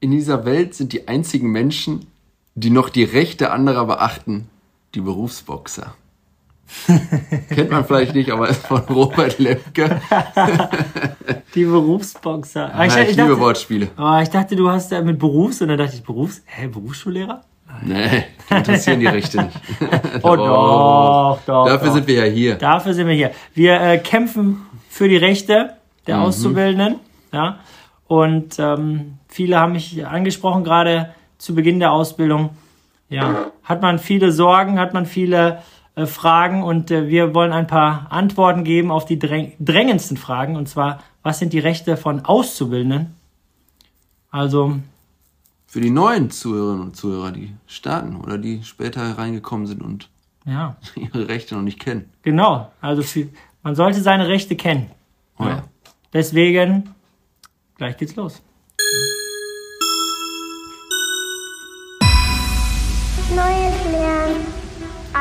in dieser Welt sind die einzigen Menschen, die noch die Rechte anderer beachten, die Berufsboxer. Kennt man vielleicht nicht, aber ist von Robert Lemke. die Berufsboxer. Ah, ich, ich, ich, liebe dachte, Wortspiele. Oh, ich dachte, du hast da mit Berufs und dann dachte ich, Berufs, hä, Berufsschullehrer? Nee, interessieren die Rechte nicht. oh doch, doch. Dafür doch. sind wir ja hier. Dafür sind wir hier. Wir äh, kämpfen für die Rechte der mhm. Auszubildenden. Ja. Und ähm, viele haben mich angesprochen, gerade zu Beginn der Ausbildung. Ja, hat man viele Sorgen, hat man viele äh, Fragen und äh, wir wollen ein paar Antworten geben auf die dräng drängendsten Fragen. Und zwar, was sind die Rechte von Auszubildenden? Also für die neuen Zuhörerinnen und Zuhörer, die starten oder die später reingekommen sind und ja. ihre Rechte noch nicht kennen. Genau, also für, man sollte seine Rechte kennen. Oh ja. Deswegen, gleich geht's los.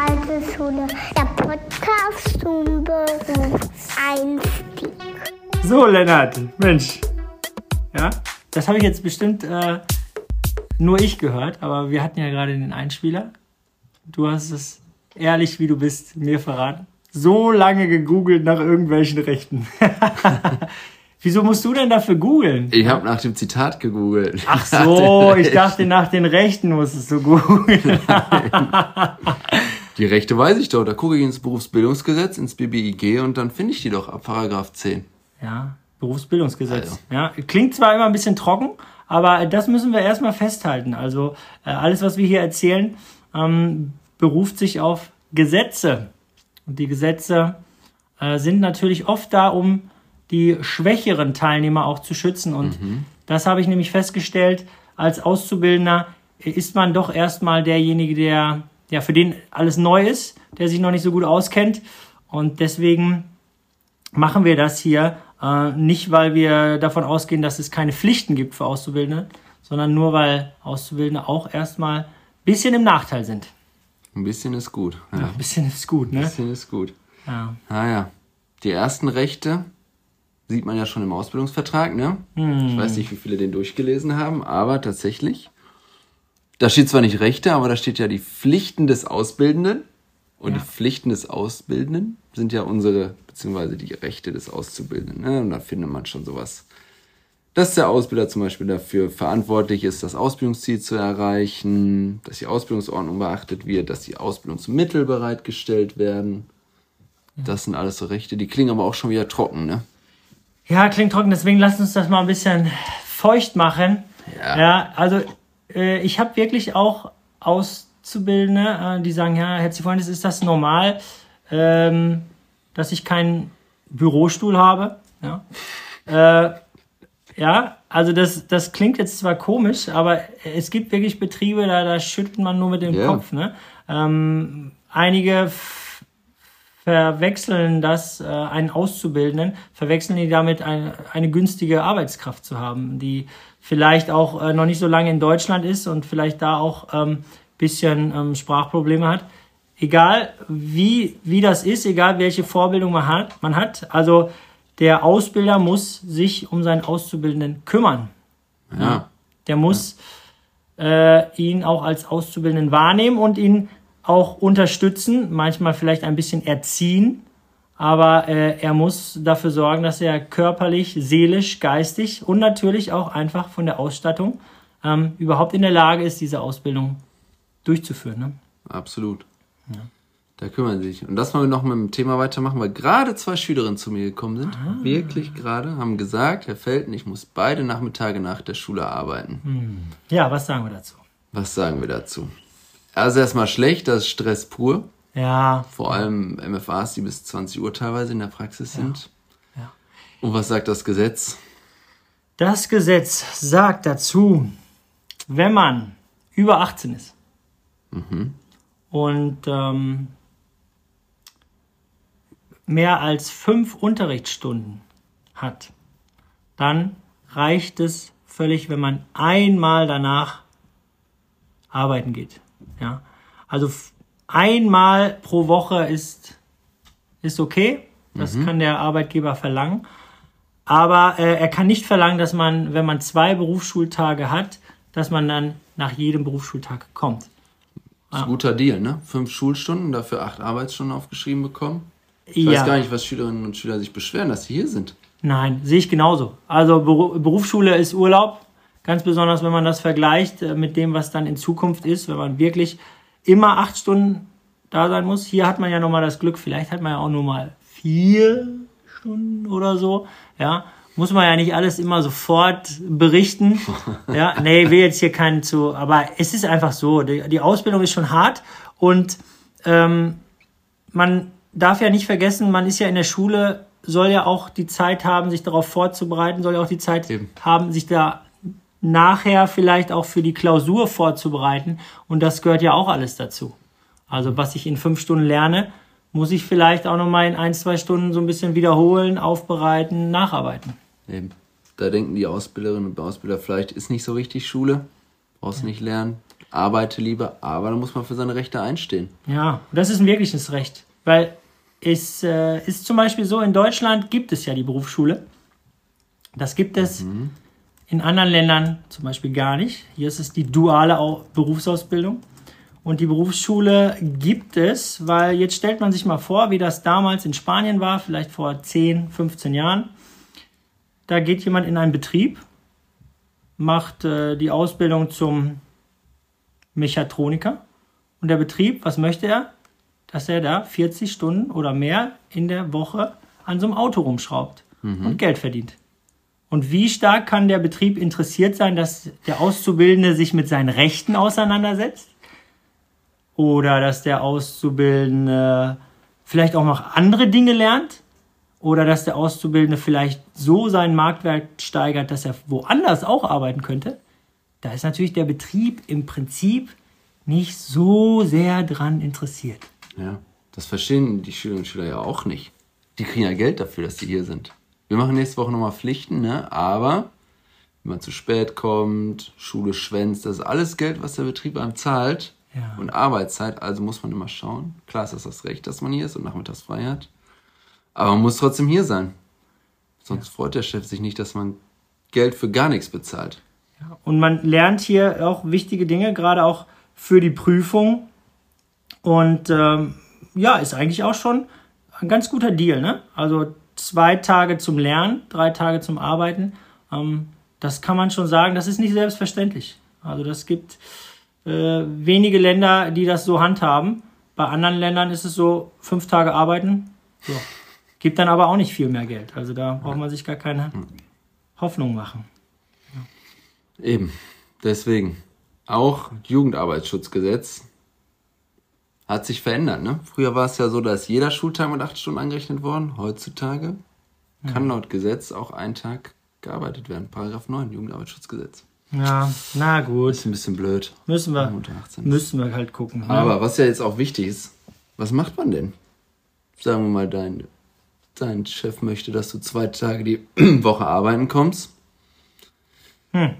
Alte Schule, der Podcast zum Berufseinstieg. So, Lennart, Mensch. Ja, das habe ich jetzt bestimmt äh, nur ich gehört, aber wir hatten ja gerade den Einspieler. Du hast es ehrlich, wie du bist, mir verraten. So lange gegoogelt nach irgendwelchen Rechten. Wieso musst du denn dafür googeln? Ich habe nach dem Zitat gegoogelt. Ach so, ich dachte, nach den Rechten musstest du googeln. die Rechte weiß ich doch. Da gucke ich ins Berufsbildungsgesetz, ins BBIG und dann finde ich die doch ab Paragraph 10. Ja, Berufsbildungsgesetz. Also. Ja, klingt zwar immer ein bisschen trocken, aber das müssen wir erstmal festhalten. Also äh, alles, was wir hier erzählen, ähm, beruft sich auf Gesetze. Und die Gesetze äh, sind natürlich oft da, um die schwächeren Teilnehmer auch zu schützen. Und mhm. das habe ich nämlich festgestellt, als Auszubildender ist man doch erstmal derjenige, der, ja, für den alles neu ist, der sich noch nicht so gut auskennt. Und deswegen machen wir das hier äh, nicht, weil wir davon ausgehen, dass es keine Pflichten gibt für Auszubildende, sondern nur, weil Auszubildende auch erstmal ein bisschen im Nachteil sind. Ein bisschen ist gut. Ja. ein bisschen ist gut, ne? Ein bisschen ist gut. Ja. Naja, ah die ersten Rechte sieht man ja schon im Ausbildungsvertrag, ne? Hm. Ich weiß nicht, wie viele den durchgelesen haben, aber tatsächlich. Da steht zwar nicht Rechte, aber da steht ja die Pflichten des Auszubildenden. Und ja. die Pflichten des Ausbildenden sind ja unsere, beziehungsweise die Rechte des Auszubildenden. Ne? Und da findet man schon sowas. Dass der Ausbilder zum Beispiel dafür verantwortlich ist, das Ausbildungsziel zu erreichen, dass die Ausbildungsordnung beachtet wird, dass die Ausbildungsmittel bereitgestellt werden. Ja. Das sind alles so Rechte. Die klingen aber auch schon wieder trocken, ne? Ja, klingt trocken. Deswegen lasst uns das mal ein bisschen feucht machen. Ja. Ja, also äh, ich habe wirklich auch aus Auszubildende, äh, die sagen, ja, Herr Zifuentes, ist das normal, ähm, dass ich keinen Bürostuhl habe? Ja, äh, ja also das, das klingt jetzt zwar komisch, aber es gibt wirklich Betriebe, da, da schüttelt man nur mit dem yeah. Kopf. Ne? Ähm, einige verwechseln das, äh, einen Auszubildenden, verwechseln die damit, eine, eine günstige Arbeitskraft zu haben, die vielleicht auch äh, noch nicht so lange in Deutschland ist und vielleicht da auch ähm, bisschen ähm, Sprachprobleme hat. Egal wie, wie das ist, egal welche Vorbildung man hat, man hat, also der Ausbilder muss sich um seinen Auszubildenden kümmern. Ja. Der muss äh, ihn auch als Auszubildenden wahrnehmen und ihn auch unterstützen, manchmal vielleicht ein bisschen erziehen, aber äh, er muss dafür sorgen, dass er körperlich, seelisch, geistig und natürlich auch einfach von der Ausstattung ähm, überhaupt in der Lage ist, diese Ausbildung durchzuführen. Ne? Absolut. Ja. Da kümmern sie sich. Und das wollen wir noch mit dem Thema weitermachen, weil gerade zwei Schülerinnen zu mir gekommen sind. Ah. Wirklich gerade, haben gesagt, Herr Felten, ich muss beide Nachmittage nach der Schule arbeiten. Hm. Ja, was sagen wir dazu? Was sagen wir dazu? Also erstmal schlecht, das ist Stress pur. Ja. Vor allem MFAs, die bis 20 Uhr teilweise in der Praxis sind. Ja. ja. Und was sagt das Gesetz? Das Gesetz sagt dazu, wenn man über 18 ist, Mhm. Und ähm, mehr als fünf Unterrichtsstunden hat, dann reicht es völlig, wenn man einmal danach arbeiten geht. Ja? Also einmal pro Woche ist, ist okay. Das mhm. kann der Arbeitgeber verlangen. Aber äh, er kann nicht verlangen, dass man, wenn man zwei Berufsschultage hat, dass man dann nach jedem Berufsschultag kommt. Das ist ein guter Deal, ne? Fünf Schulstunden, dafür acht Arbeitsstunden aufgeschrieben bekommen. Ich weiß gar nicht, was Schülerinnen und Schüler sich beschweren, dass sie hier sind. Nein, sehe ich genauso. Also Beru- Berufsschule ist Urlaub, ganz besonders wenn man das vergleicht äh, mit dem, was dann in Zukunft ist, wenn man wirklich immer acht Stunden da sein muss. Hier hat man ja nochmal das Glück, vielleicht hat man ja auch nur mal vier Stunden oder so. Ja, muss man ja nicht alles immer sofort berichten. Ja, nee, will jetzt hier keinen zu, aber es ist einfach so. Die, die Ausbildung ist schon hart und ähm, man darf ja nicht vergessen, man ist ja in der Schule, soll ja auch die Zeit haben, sich darauf vorzubereiten, soll ja auch die Zeit Eben. haben, sich da nachher vielleicht auch für die Klausur vorzubereiten. Und das gehört ja auch alles dazu. Also was ich in fünf Stunden lerne, muss ich vielleicht auch nochmal in ein, zwei Stunden so ein bisschen wiederholen, aufbereiten, nacharbeiten. Eben. Da denken die Ausbilderinnen und Ausbilder vielleicht, ist nicht so richtig Schule, brauchst nicht lernen, arbeite lieber, aber da muss man für seine Rechte einstehen. Ja, und das ist ein wirkliches Recht. Weil es äh, ist zum Beispiel so, in Deutschland gibt es ja die Berufsschule. Das gibt es in anderen Ländern zum Beispiel gar nicht. Hier ist es die duale Au Berufsausbildung. Und die Berufsschule gibt es, weil jetzt stellt man sich mal vor, wie das damals in Spanien war, vielleicht vor 10, 15 Jahren. Da geht jemand in einen Betrieb, macht äh, die Ausbildung zum Mechatroniker. Und der Betrieb, was möchte er? Dass er da 40 Stunden oder mehr in der Woche an so einem Auto rumschraubt und Geld verdient. Und wie stark kann der Betrieb interessiert sein, dass der Auszubildende sich mit seinen Rechten auseinandersetzt? Oder dass der Auszubildende vielleicht auch noch andere Dinge lernt? Oder dass der Auszubildende vielleicht so seinen Marktwert steigert, dass er woanders auch arbeiten könnte? Da ist natürlich der Betrieb im Prinzip nicht so sehr dran interessiert. Ja. Das verstehen die Schülerinnen und Schüler ja auch nicht. Die kriegen ja Geld dafür, dass sie hier sind. Wir machen nächste Woche nochmal Pflichten, ne? Aber wenn man zu spät kommt, Schule schwänzt, das ist alles Geld, was der Betrieb einem zahlt. Ja. Und Arbeitszeit, also muss man immer schauen. Klar ist das das Recht, dass man hier ist und nachmittags frei hat. Aber man muss trotzdem hier sein. Sonst freut der Chef sich nicht, dass man Geld für gar nichts bezahlt. Und man lernt hier auch wichtige Dinge, gerade auch für die Prüfung. Und ähm, ja, ist eigentlich auch schon ein ganz guter Deal. Ne? Also zwei Tage zum Lernen, drei Tage zum Arbeiten. Ähm, das kann man schon sagen, das ist nicht selbstverständlich. Also das gibt äh, wenige Länder, die das so handhaben. Bei anderen Ländern ist es so, fünf Tage arbeiten, so. gibt dann aber auch nicht viel mehr Geld. Also da braucht man sich gar keine Hoffnung machen. Eben. Deswegen. Auch Jugendarbeitsschutzgesetz hat sich verändert. Ne? Früher war es ja so, dass jeder Schultag mit acht Stunden angerechnet worden. Heutzutage kann laut Gesetz auch ein Tag gearbeitet werden. Paragraph 9 Jugendarbeitsschutzgesetz. Ja, na gut. Ist ein bisschen blöd. Müssen wir, Unter 18. müssen wir halt gucken. ne? Aber was ja jetzt auch wichtig ist, was macht man denn? Sagen wir mal, dein, dein Chef möchte, dass du zwei Tage die Woche arbeiten kommst.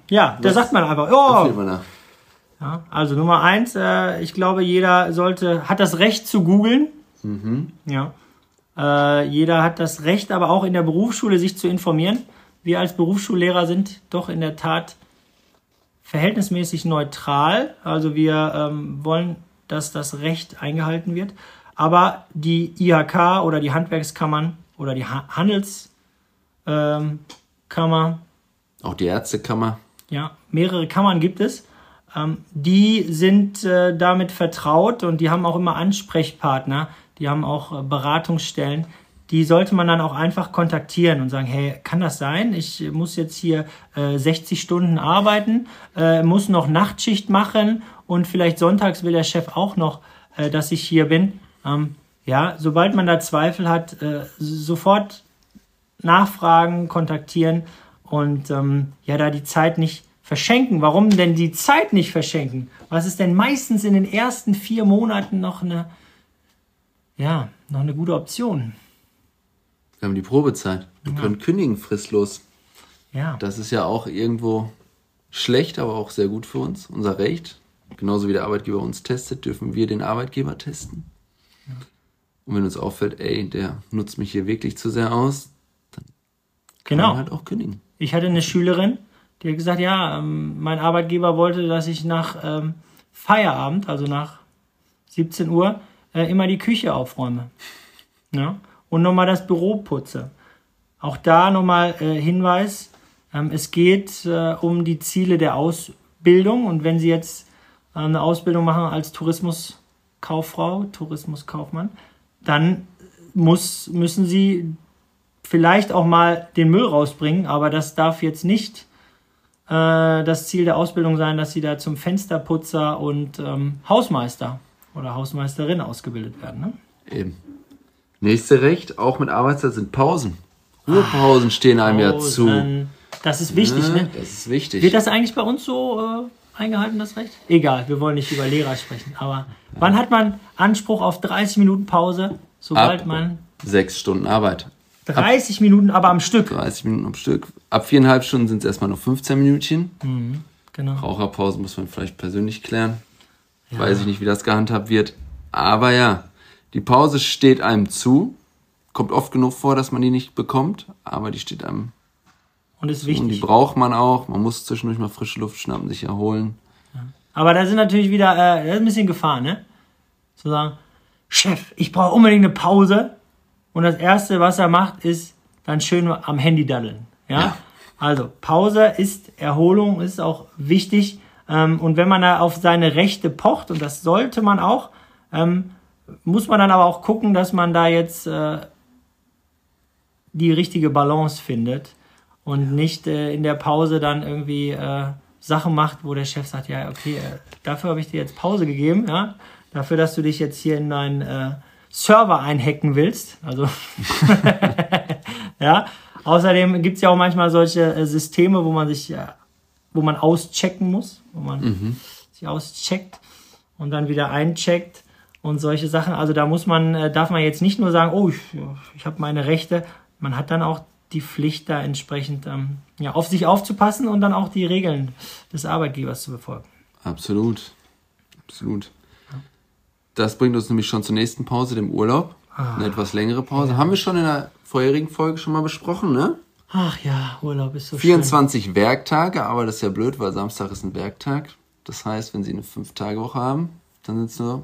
ja, da sagt man einfach, oh? Ja, also Nummer eins, äh, ich glaube, jeder sollte, hat das Recht zu googeln. Ja. Äh, jeder hat das Recht, aber auch in der Berufsschule sich zu informieren. Wir als Berufsschullehrer sind doch in der Tat verhältnismäßig neutral. Also wir ähm, wollen, dass das Recht eingehalten wird. Aber die IHK oder die Handwerkskammern oder die ha Handelskammer, ähm, Auch die Ärztekammer. ja, mehrere Kammern gibt es. Ähm, die sind äh, damit vertraut und die haben auch immer Ansprechpartner, die haben auch äh, Beratungsstellen. Die sollte man dann auch einfach kontaktieren und sagen, hey, kann das sein? Ich muss jetzt hier äh, 60 Stunden arbeiten, äh, muss noch Nachtschicht machen und vielleicht sonntags will der Chef auch noch, äh, dass ich hier bin. Ähm, ja, sobald man da Zweifel hat, äh, sofort nachfragen, kontaktieren und ähm, ja, da die Zeit nicht verschenken. Warum denn die Zeit nicht verschenken? Was ist denn meistens in den ersten vier Monaten noch eine, ja, noch eine gute Option? Wir haben die Probezeit. Wir können kündigen fristlos. Ja, Das ist ja auch irgendwo schlecht, aber auch sehr gut für uns. Unser Recht. Genauso wie der Arbeitgeber uns testet, dürfen wir den Arbeitgeber testen. Und wenn uns auffällt, ey, der nutzt mich hier wirklich zu sehr aus, dann kann Genau. man halt auch kündigen. Ich hatte eine Schülerin, die hat gesagt, ja, ähm, mein Arbeitgeber wollte, dass ich nach ähm, Feierabend, also nach 17 Uhr, äh, immer die Küche aufräume. Ja? Und nochmal das Büro putze. Auch da nochmal äh, Hinweis, ähm, es geht äh, um die Ziele der Ausbildung und wenn Sie jetzt eine Ausbildung machen als Tourismuskauffrau, Tourismuskaufmann, dann muss, müssen Sie vielleicht auch mal den Müll rausbringen, aber das darf jetzt nicht äh, das Ziel der Ausbildung sein, dass sie da zum Fensterputzer und ähm, Hausmeister oder Hausmeisterin ausgebildet werden. Ne? Eben. Nächste Recht, auch mit Arbeitszeit, sind Pausen. Ruhepausen stehen einem ja zu. Pausen. Das ist wichtig, Ja, ne? Das ist wichtig. Wird das eigentlich bei uns so äh, eingehalten, das Recht? Egal, wir wollen nicht über Lehrer sprechen, aber wann hat man Anspruch auf 30 Minuten Pause, sobald Ab man Sechs Stunden Arbeit. 30 Minuten aber am Stück. 30 Minuten am Stück. Ab viereinhalb Stunden sind es erstmal nur 15 Minütchen. Genau. Raucherpause muss man vielleicht persönlich klären. Weiß ich nicht, wie das gehandhabt wird. Aber ja, die Pause steht einem zu. Kommt oft genug vor, dass man die nicht bekommt, aber die steht einem Und ist zu und die wichtig. braucht man auch. Man muss zwischendurch mal frische Luft schnappen, sich erholen. Aber da sind natürlich wieder, äh, das ist ein bisschen Gefahr, ne? Zu sagen, Chef, ich brauche unbedingt eine Pause. Und das Erste, was er macht, ist dann schön am Handy daddeln. Ja? Ja. Also, Pause ist Erholung, ist auch wichtig. Ähm, und wenn man da auf seine Rechte pocht, und das sollte man auch, ähm, muss man dann aber auch gucken, dass man da jetzt äh, die richtige Balance findet und nicht äh, in der Pause dann irgendwie äh, Sachen macht, wo der Chef sagt, ja, okay, äh, dafür habe ich dir jetzt Pause gegeben, ja, dafür, dass du dich jetzt hier in deinen äh, Server einhacken willst, also ja. Außerdem gibt's ja auch manchmal solche äh, Systeme, wo man sich, äh, wo man auschecken muss, wo man sich auscheckt und dann wieder eincheckt und solche Sachen. Also da muss man, äh, darf man jetzt nicht nur sagen, oh, ich, ich habe meine Rechte. Man hat dann auch die Pflicht, da entsprechend ähm, ja, auf sich aufzupassen und dann auch die Regeln des Arbeitgebers zu befolgen. Absolut. Absolut. Das bringt uns nämlich schon zur nächsten Pause, dem Urlaub. Eine etwas längere Pause. Haben wir schon in der vorherigen Folge schon mal besprochen, ne? Ach ja, Urlaub ist so 24 Werktage, aber das ist ja blöd, weil Samstag ist ein Werktag. Das heißt, wenn Sie eine 5-Tage-Woche haben, dann sind es nur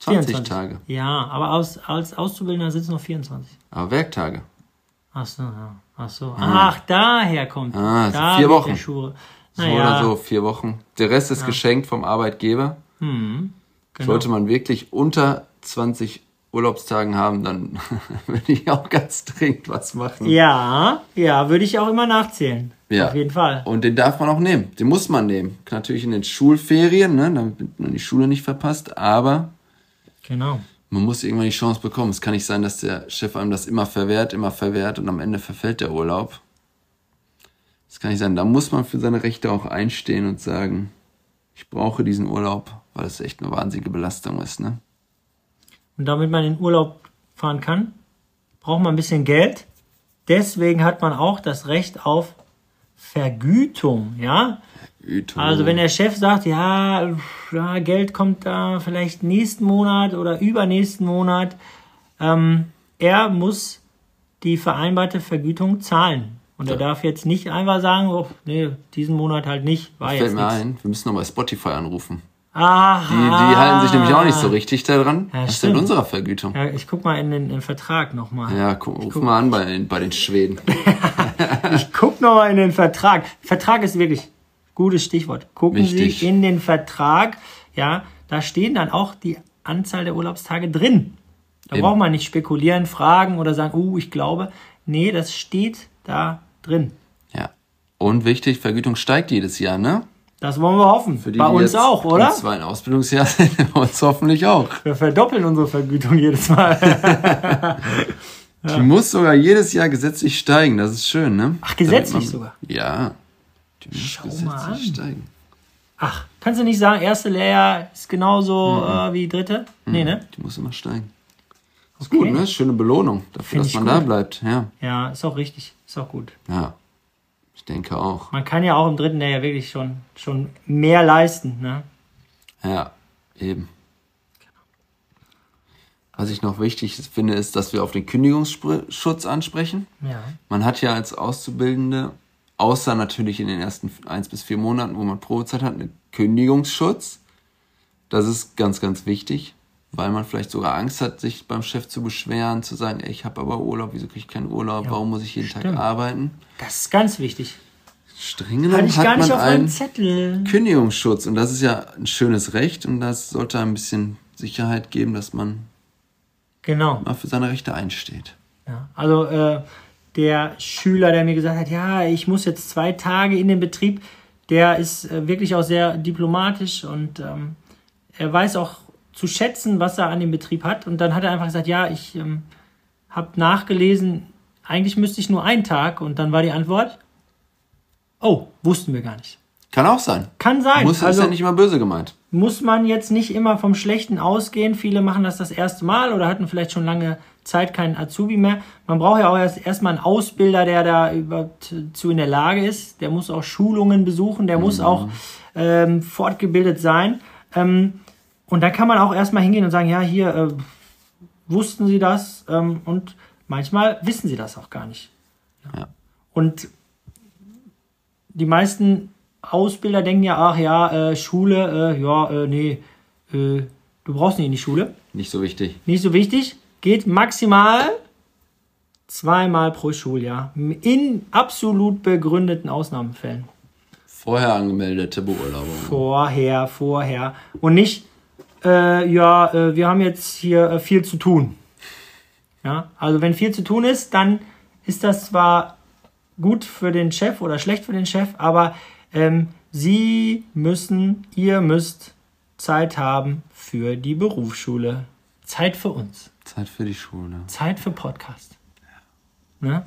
20 schön. Tage. Ja, aber aus, als Auszubildender sind es noch 24. Aber Werktage. Ach so, ja. Ach so. Ach, daher kommt. Ah, also da vier Wochen. So Naja, oder so, vier Wochen. Der Rest ist geschenkt vom Arbeitgeber. Genau. Sollte man wirklich unter 20 Urlaubstagen haben, dann würde ich auch ganz dringend was machen. Ja, ja, würde ich auch immer nachzählen. Ja. Auf jeden Fall. Und den darf man auch nehmen. Den muss man nehmen. Natürlich in den Schulferien, ne, damit man die Schule nicht verpasst, aber Genau. man muss irgendwann die Chance bekommen. Es kann nicht sein, dass der Chef einem das immer verwehrt, immer verwehrt und am Ende verfällt der Urlaub. Das kann nicht sein. Da muss man für seine Rechte auch einstehen und sagen, ich brauche diesen Urlaub, weil es echt eine wahnsinnige Belastung ist, ne? Und damit man in Urlaub fahren kann, braucht man ein bisschen Geld. Deswegen hat man auch das Recht auf Vergütung, ja? Güte. Also wenn der Chef sagt, ja, ja, Geld kommt da vielleicht nächsten Monat oder übernächsten Monat, ähm, er muss die vereinbarte Vergütung zahlen. Und er darf jetzt nicht einfach sagen, oh, nee, diesen Monat halt nicht, war Fällt jetzt mir nichts. ein, wir müssen noch bei Spotify anrufen. Aha. Die, die halten sich nämlich auch nicht so richtig daran. Ja, Was ist denn unserer Vergütung? Ja, ich guck mal in den, in den Vertrag nochmal. Ja, guck, ruf mal an bei, bei den Schweden. Ich guck noch mal in den Vertrag. Vertrag ist wirklich gutes Stichwort. Gucken Wichtig. Sie in den Vertrag. Ja, da stehen dann auch die Anzahl der Urlaubstage drin. Da Eben. braucht man nicht spekulieren, fragen oder sagen, uh, ich glaube. Nee, das steht da drin. Ja. Und wichtig, Vergütung steigt jedes Jahr, ne? Das wollen wir hoffen. Für die, Bei die uns auch, oder? Im zweiten Ausbildungsjahr sind, bei uns hoffentlich auch. Wir verdoppeln unsere Vergütung jedes Mal. Die muss sogar jedes Jahr gesetzlich steigen, das ist schön, ne? Ach, gesetzlich man- sogar? Ja. Die muss Schau gesetzlich mal an. steigen. Ach, kannst du nicht sagen, erste Lehrjahr ist genauso Mhm. äh, wie dritte? Nee, ne? Die muss immer steigen. Ist Okay. gut, ne? Ist Schöne Belohnung dafür, Find dass man gut. da bleibt. Ja. Ja, ist auch richtig. Ist auch gut. Ja. Ich denke auch. Man kann ja auch im dritten Lehrjahr wirklich schon, schon mehr leisten. Ne? Ja, eben. Was ich noch wichtig finde, ist, dass wir auf den Kündigungsschutz ansprechen. Ja. Man hat ja als Auszubildende, außer natürlich in den ersten eins bis vier Monaten, wo man Probezeit hat, einen Kündigungsschutz. Das ist ganz, ganz wichtig, weil man vielleicht sogar Angst hat, sich beim Chef zu beschweren, zu sagen, ey, ich habe aber Urlaub, wieso kriege ich keinen Urlaub, warum muss ich jeden Tag stimmt. arbeiten? Das ist ganz wichtig. Streng Hatte genommen ich hat gar nicht man einen Zettel. Kündigungsschutz und das ist ja ein schönes Recht und das sollte ein bisschen Sicherheit geben, dass man Genau. mal für seine Rechte einsteht. Ja, also äh, der Schüler, der mir gesagt hat, ja, ich muss jetzt zwei Tage in den Betrieb, der ist äh, wirklich auch sehr diplomatisch und ähm, er weiß auch zu schätzen, was er an dem Betrieb hat. Und dann hat er einfach gesagt, ja, ich ähm, habe nachgelesen, eigentlich müsste ich nur einen Tag. Und dann war die Antwort, oh, wussten wir gar nicht. Kann auch sein. Kann sein. Muss, also, ist ja nicht immer böse gemeint. muss man jetzt nicht immer vom Schlechten ausgehen. Viele machen das das erste Mal oder hatten vielleicht schon lange Zeit keinen Azubi mehr. Man braucht ja auch erst erstmal einen Ausbilder, der da überhaupt zu in der Lage ist. Der muss auch Schulungen besuchen, der muss auch ähm, fortgebildet sein. Ähm, und da kann man auch erstmal hingehen und sagen, ja, hier äh, wussten Sie das? Ähm, und manchmal wissen Sie das auch gar nicht. Ja. Und die meisten Ausbilder denken ja, ach ja, äh, Schule, äh, ja, äh, nee, äh, du brauchst nicht in die Schule. Nicht so wichtig. Nicht so wichtig. Geht maximal zweimal pro Schuljahr. In absolut begründeten Ausnahmefällen. Vorher angemeldete Beurlaubung. Vorher, vorher. Und nicht, äh, ja, äh, wir haben jetzt hier äh, viel zu tun. Ja, also wenn viel zu tun ist, dann ist das zwar gut für den Chef oder schlecht für den Chef, aber ähm, Sie müssen, ihr müsst Zeit haben für die Berufsschule. Zeit für uns. Zeit für die Schule. Zeit für Podcast. Ne?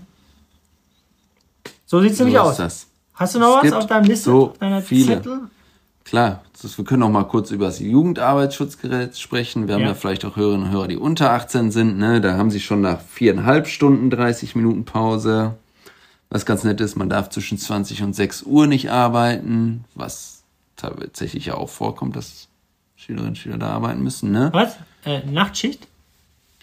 So sieht's nämlich so aus. ist das. Hast du noch Es was auf deinem Liste, so auf deiner viele. Zettel? Klar, das, wir können auch mal kurz über das Jugendarbeitsschutzgesetz sprechen. Wir haben Ja. ja vielleicht auch Hörerinnen und Hörer, die unter 18 sind. Ne? Da haben sie schon nach viereinhalb Stunden 30 Minuten Pause. Was ganz nett ist, man darf zwischen 20 und 6 Uhr nicht arbeiten, was tatsächlich ja auch vorkommt, dass Schülerinnen und Schüler da arbeiten müssen. Ne? Was? Äh, Nachtschicht?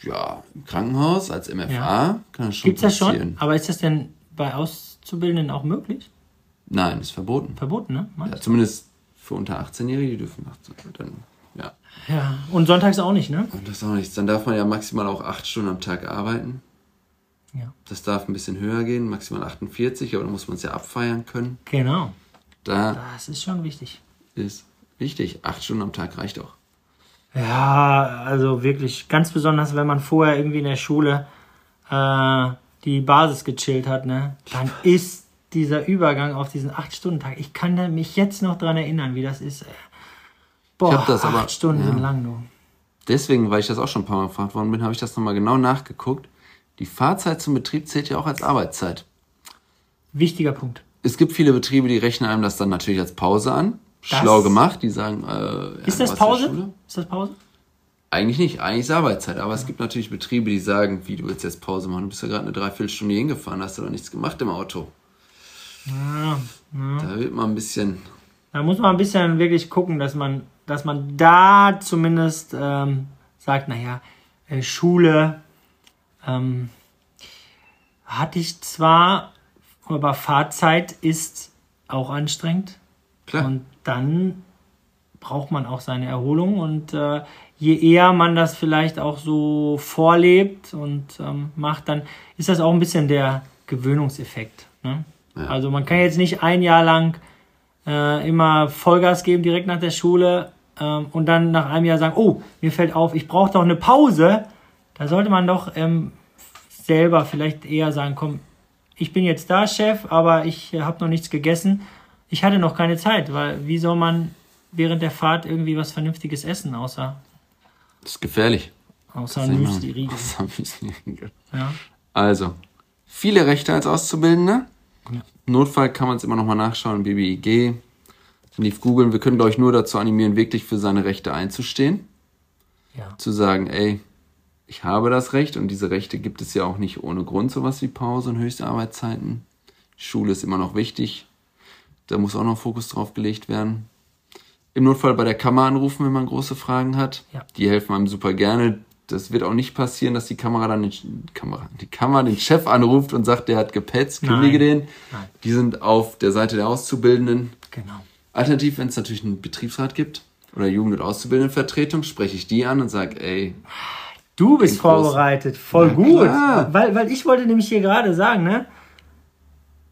Ja, im Krankenhaus als MFA Ja. kann das schon Gibt's das passieren. schon? Aber ist das denn bei Auszubildenden auch möglich? Nein, ist verboten. Verboten, ne? Ja, zumindest für unter 18-Jährige, die dürfen nach, dann, ja. Ja. Und sonntags auch nicht, ne? Und das ist auch nichts. Dann darf man ja maximal auch acht Stunden am Tag arbeiten. Ja. Das darf ein bisschen höher gehen, maximal 48, aber dann muss man es ja abfeiern können. Genau. Da Das ist schon wichtig. ist wichtig, acht Stunden am Tag reicht auch. Ja, also wirklich ganz besonders, wenn man vorher irgendwie in der Schule äh, die Basis gechillt hat, ne? Dann ist dieser Übergang auf diesen 8-Stunden-Tag. Ich kann mich jetzt noch dran erinnern, wie das ist. Boah, hab das acht aber- Stunden ja. sind lang, du. Deswegen, weil ich das auch schon ein paar Mal gefragt worden bin, habe ich das nochmal genau nachgeguckt. Die Fahrzeit zum Betrieb zählt ja auch als Arbeitszeit. Wichtiger Punkt. Es gibt viele Betriebe, die rechnen einem das dann natürlich als Pause an. Das- Schlau gemacht, die sagen, äh, ja, Ist das Pause? Ist das Pause? Eigentlich nicht, eigentlich ist Arbeitszeit. Aber es gibt natürlich Betriebe, die sagen, wie du willst jetzt Pause machen, du bist ja gerade eine Dreiviertelstunde hingefahren, hast du doch nichts gemacht im Auto. Ja, Da wird man ein bisschen, Da muss man ein bisschen wirklich gucken, dass man, dass man da zumindest ähm, sagt, naja, äh, Schule ähm, hatte ich zwar, aber Fahrzeit ist auch anstrengend. klar, Und dann braucht man auch seine Erholung. Und äh, je eher man das vielleicht auch so vorlebt und ähm, macht, dann ist das auch ein bisschen der Gewöhnungseffekt. Ne? Ja. Also man kann jetzt nicht ein Jahr lang äh, immer Vollgas geben direkt nach der Schule ähm, und dann nach einem Jahr sagen, oh, mir fällt auf, ich brauche doch eine Pause. Da sollte man doch ähm, selber vielleicht eher sagen, komm, ich bin jetzt da, Chef, aber ich äh, habe noch nichts gegessen. Ich hatte noch keine Zeit, weil wie soll man während der Fahrt irgendwie was Vernünftiges essen, außer, das ist gefährlich. außer Müsli-Riegel. Müsli-Riegel. Ja. Also, viele Rechte als Auszubildende. Im Notfall kann man es immer nochmal nachschauen, BBIG. Lief googeln. Wir können, glaube ich, nur dazu animieren, wirklich für seine Rechte einzustehen. Ja. Zu sagen, ey, ich habe das Recht und diese Rechte gibt es ja auch nicht ohne Grund, sowas wie Pause und höchste Arbeitszeiten. Schule ist immer noch wichtig. Da muss auch noch Fokus drauf gelegt werden. Im Notfall bei der Kammer anrufen, wenn man große Fragen hat. Ja. Die helfen einem super gerne. Das wird auch nicht passieren, dass die Kamera dann den, Kamera, die Kamera den Chef anruft und sagt, der hat gepetzt, kündige Nein. den. Nein. Die sind auf der Seite der Auszubildenden. Genau. Alternativ, wenn es natürlich einen Betriebsrat gibt oder Jugend- und Auszubildendenvertretung, spreche ich die an und sage, ey, Du bist vorbereitet, voll Na gut. klar. Weil, weil ich wollte nämlich hier gerade sagen, ne?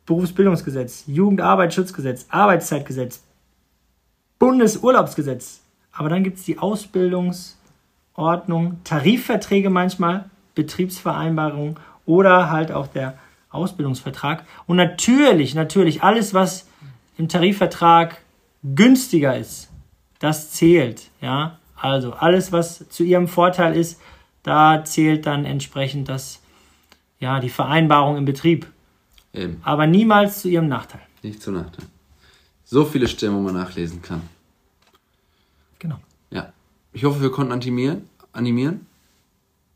Berufsbildungsgesetz, Jugendarbeitsschutzgesetz, Arbeitszeitgesetz, Bundesurlaubsgesetz. Aber dann gibt es die Ausbildungsordnung, Tarifverträge manchmal, Betriebsvereinbarungen oder halt auch der Ausbildungsvertrag. Und natürlich, natürlich, alles, was im Tarifvertrag günstiger ist, das zählt. Ja, also alles, was zu ihrem Vorteil ist, da zählt dann entsprechend das, ja, die Vereinbarung im Betrieb. eben, Aber niemals zu ihrem Nachteil. nicht zu Nachteil. So viele Stellen, wo man nachlesen kann. Genau. Ja. Ich hoffe, wir konnten animieren, animieren.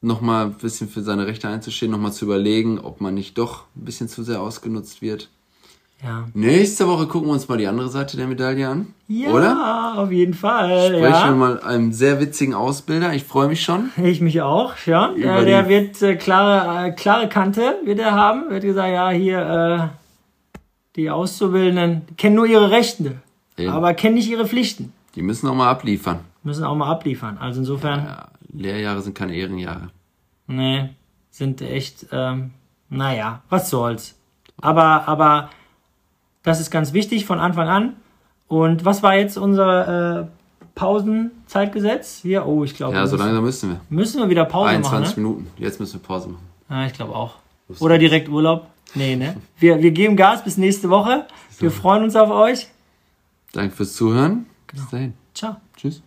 Nochmal ein bisschen für seine Rechte einzustehen, nochmal zu überlegen, ob man nicht doch ein bisschen zu sehr ausgenutzt wird. Ja. Nächste Woche gucken wir uns mal die andere Seite der Medaille an. Ja, Oder? auf jeden Fall. Sprechen wir Ja. mal einem sehr witzigen Ausbilder. Ich freue mich schon. Ich mich auch, ja. Äh, der wird äh, klare, äh, klare Kante wird er haben. Wird gesagt, ja, hier äh, die Auszubildenden kennen nur ihre Rechte, Eben. aber kennen nicht ihre Pflichten. Die müssen auch mal abliefern. Müssen auch mal abliefern. Also insofern, Ja, Lehrjahre sind keine Ehrenjahre. nee, sind echt, ähm, naja, was soll's. Aber, aber das ist ganz wichtig von Anfang an. Und was war jetzt unser äh, Pausenzeitgesetz? Hier, oh, ich glaube, Ja, so langsam müssen wir. müssen wir wieder Pause 21 machen. Ne? Minuten. Jetzt müssen wir Pause machen. Ja, ich glaube auch. Oder direkt Urlaub. Nee, ne? Wir, wir geben Gas bis nächste Woche. Wir freuen uns auf euch. Danke fürs Zuhören. Bis dahin. Ciao. Tschüss.